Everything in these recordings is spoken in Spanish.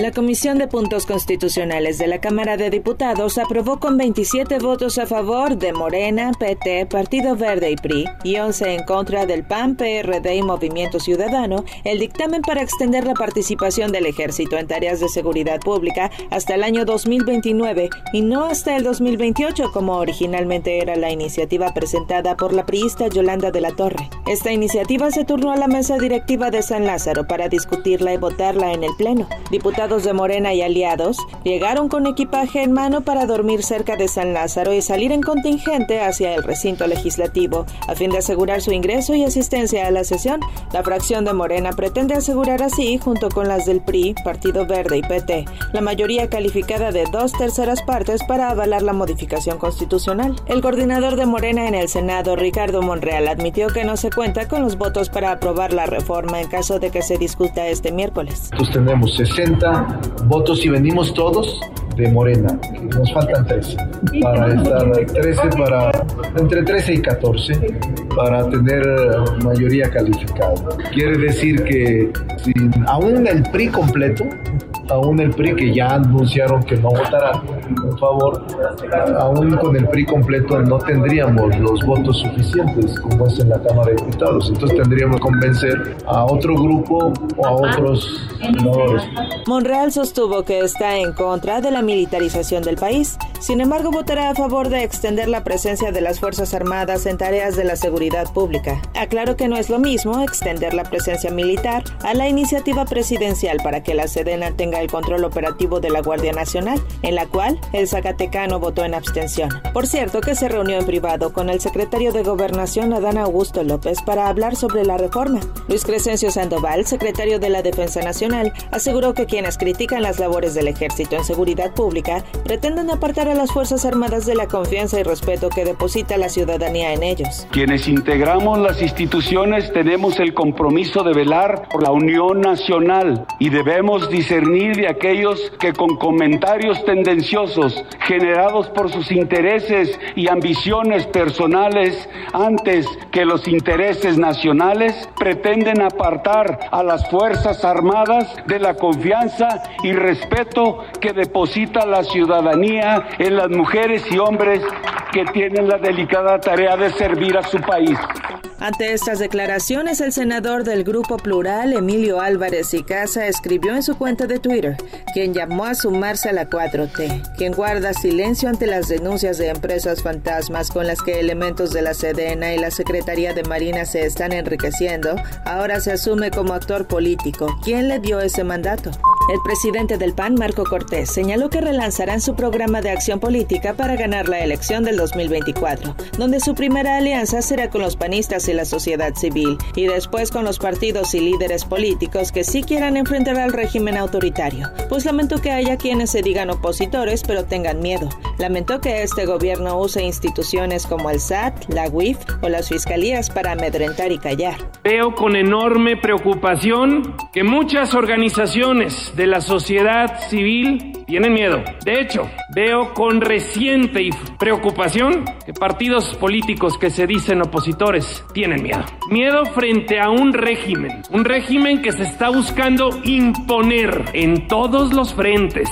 La Comisión de Puntos Constitucionales de la Cámara de Diputados aprobó con 27 votos a favor de Morena, PT, Partido Verde y PRI y 11 en contra del PAN, PRD y Movimiento Ciudadano el dictamen para extender la participación del ejército en tareas de seguridad pública hasta el año 2029 y no hasta el 2028 como originalmente era la iniciativa presentada por la priista Yolanda de la Torre. Esta iniciativa se turnó a la mesa directiva de San Lázaro para discutirla y votarla en el Pleno. Diputados de Morena y aliados llegaron con equipaje en mano para dormir cerca de San Lázaro y salir en contingente hacia el recinto legislativo a fin de asegurar su ingreso y asistencia a la sesión. La fracción de Morena pretende asegurar así, junto con las del PRI, Partido Verde y PT, la mayoría calificada de dos terceras partes para avalar la modificación constitucional. El coordinador de Morena en el Senado, Ricardo Monreal, admitió que no se cuenta con los votos para aprobar la reforma en caso de que se discuta este miércoles. Entonces tenemos 60 votos y venimos todos de Morena. Nos faltan 13 para estar 13 para entre 13 y 14 para tener mayoría calificada. Quiere decir que sin, aún el PRI completo aún el PRI que ya anunciaron que no votarán en favor, aún con el PRI completo no tendríamos los votos suficientes como es en la Cámara de Diputados. Entonces tendríamos que convencer a otro grupo o a otros senadores. Monreal sostuvo que está en contra de la militarización del país. Sin embargo, votará a favor de extender la presencia de las Fuerzas Armadas en tareas de la seguridad pública. Aclaro que no es lo mismo extender la presencia militar a la iniciativa presidencial para que la Sedena tenga el control operativo de la Guardia Nacional, en la cual el Zacatecano votó en abstención. Por cierto, que se reunió en privado con el secretario de Gobernación Adán Augusto López para hablar sobre la reforma. Luis Crescencio Sandoval, secretario de la Defensa Nacional, aseguró que quienes critican las labores del ejército en seguridad pública pretenden apartar a las Fuerzas Armadas de la confianza y respeto que deposita la ciudadanía en ellos. Quienes integramos las instituciones tenemos el compromiso de velar por la unión nacional y debemos discernir de aquellos que con comentarios tendenciosos generados por sus intereses y ambiciones personales antes que los intereses nacionales pretenden apartar a las Fuerzas Armadas de la confianza y respeto que deposita la ciudadanía en las mujeres y hombres que tienen la delicada tarea de servir a su país. Ante estas declaraciones, el senador del Grupo Plural, Emilio Álvarez y Casa, escribió en su cuenta de Twitter, quien llamó a sumarse a la 4T, quien guarda silencio ante las denuncias de empresas fantasmas con las que elementos de la Sedena y la Secretaría de Marina se están enriqueciendo, ahora se asume como actor político. ¿Quién le dio ese mandato? El presidente del PAN, Marco Cortés, señaló que relanzarán su programa de acción política para ganar la elección del 2024, donde su primera alianza será con los panistas la sociedad civil y después con los partidos y líderes políticos que sí quieran enfrentar al régimen autoritario. Pues lamento que haya quienes se digan opositores pero tengan miedo. Lamentó que este gobierno use instituciones como el SAT, la UIF o las fiscalías para amedrentar y callar. Veo con enorme preocupación que muchas organizaciones de la sociedad civil tienen miedo. De hecho, veo con reciente preocupación que partidos políticos que se dicen opositores tienen miedo. Miedo frente a un régimen, un régimen que se está buscando imponer en todos los frentes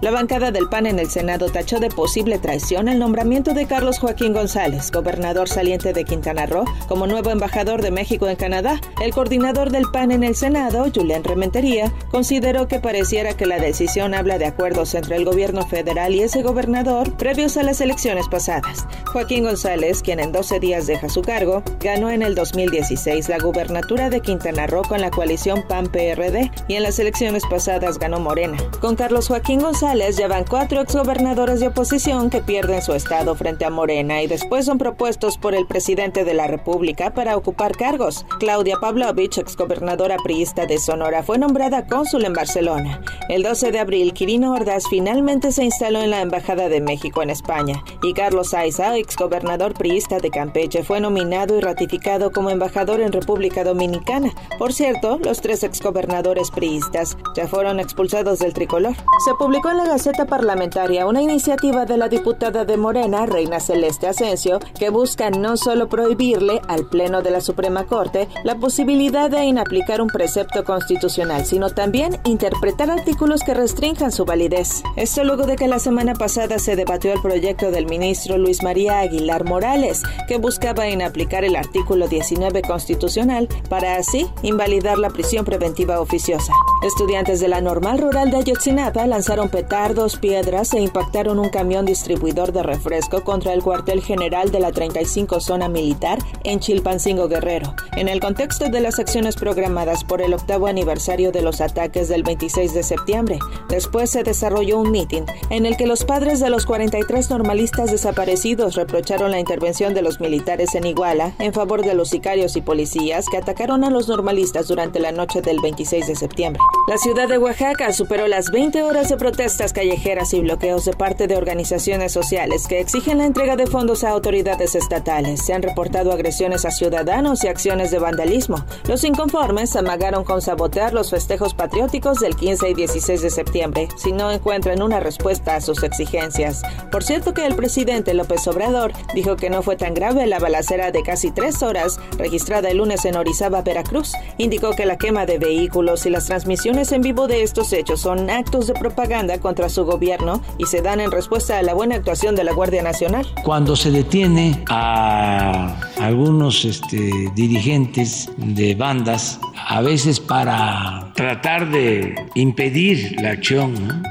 la bancada del PAN en el Senado tachó de posible traición el nombramiento de Carlos Joaquín González, gobernador saliente de Quintana Roo, como nuevo embajador de México en Canadá. El coordinador del PAN en el Senado, Julián Rementería, consideró que pareciera que la decisión habla de acuerdos entre el gobierno federal y ese gobernador previos a las elecciones pasadas. Joaquín González, quien en 12 días deja su cargo, ganó en el 2016 la gubernatura de Quintana Roo con la coalición PAN-PRD y en las elecciones pasadas ganó Morena. Con Carlos Joaquín González ya van cuatro exgobernadores de oposición que pierden su estado frente a Morena y después son propuestos por el presidente de la República para ocupar cargos. Claudia Pavlovich, exgobernadora priista de Sonora, fue nombrada cónsul en Barcelona. El 12 de abril, Quirino Ordaz finalmente se instaló en la Embajada de México en España y Carlos Aiza, exgobernador priista de Campeche, fue nominado y ratificado como embajador en República Dominicana. Por cierto, los tres exgobernadores priistas ya fueron expulsados del tricolor. Se publicó en la Gaceta Parlamentaria una iniciativa de la diputada de Morena, Reina Celeste Asensio, que busca no solo prohibirle al Pleno de la Suprema Corte la posibilidad de inaplicar un precepto constitucional, sino también interpretar artículos que restrinjan su validez. Esto luego de que la semana pasada se debatió el proyecto del ministro Luis María Aguilar Morales, que buscaba inaplicar el artículo 19 constitucional para así invalidar la prisión preventiva oficiosa. Estudiantes de la normal rural de Ayotzinapa lanzaron petardos, piedras e impactaron un camión distribuidor de refresco contra el cuartel general de la 35 Zona Militar en Chilpancingo Guerrero, en el contexto de las acciones programadas por el octavo aniversario de los ataques del 26 de septiembre. Después se desarrolló un mitin en el que los padres de los 43 normalistas desaparecidos reprocharon la intervención de los militares en Iguala en favor de los sicarios y policías que atacaron a los normalistas durante la noche del 26 de septiembre. La ciudad de Oaxaca superó las 20 horas de protestas callejeras y bloqueos de parte de organizaciones sociales que exigen la entrega de fondos a autoridades estatales. Se han reportado agresiones a ciudadanos y acciones de vandalismo. Los inconformes amagaron con sabotear los festejos patrióticos del 15 y 16 de septiembre si no encuentran una respuesta a sus exigencias. Por cierto que el presidente López Obrador dijo que no fue tan grave la balacera de casi tres horas registrada el lunes en Orizaba, Veracruz. Indicó que la quema de vehículos y las transmisiones en vivo de estos hechos son actos de propaganda contra su gobierno y se dan en respuesta a la buena actuación de la Guardia Nacional. Cuando se detiene a algunos este, dirigentes de bandas, a veces para tratar de impedir la acción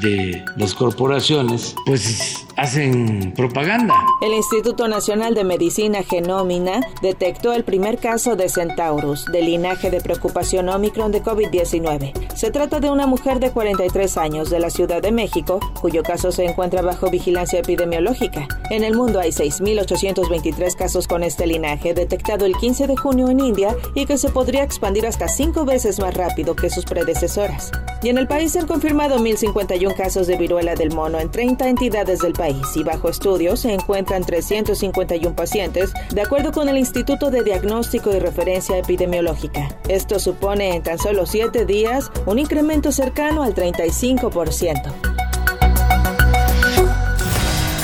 de las corporaciones, pues hacen propaganda. El Instituto Nacional de Medicina Genómina detectó el primer caso de Centaurus, de linaje de preocupación Omicron de COVID-19. Se trata de una mujer de 43 años de la Ciudad de México, cuyo caso se encuentra bajo vigilancia epidemiológica. En el mundo hay 6.823 casos con este linaje, detectado el 15 de junio en India y que se podría expandir hasta cinco veces más rápido que sus predecesoras. Y en el país se han confirmado 1.051 casos de viruela del mono en 30 entidades del país y bajo estudio se encuentran 351 pacientes, de acuerdo con el Instituto de Diagnóstico y Referencia Epidemiológica. Esto supone en tan solo 7 días un incremento cercano al 35%.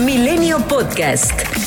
Milenio Podcast.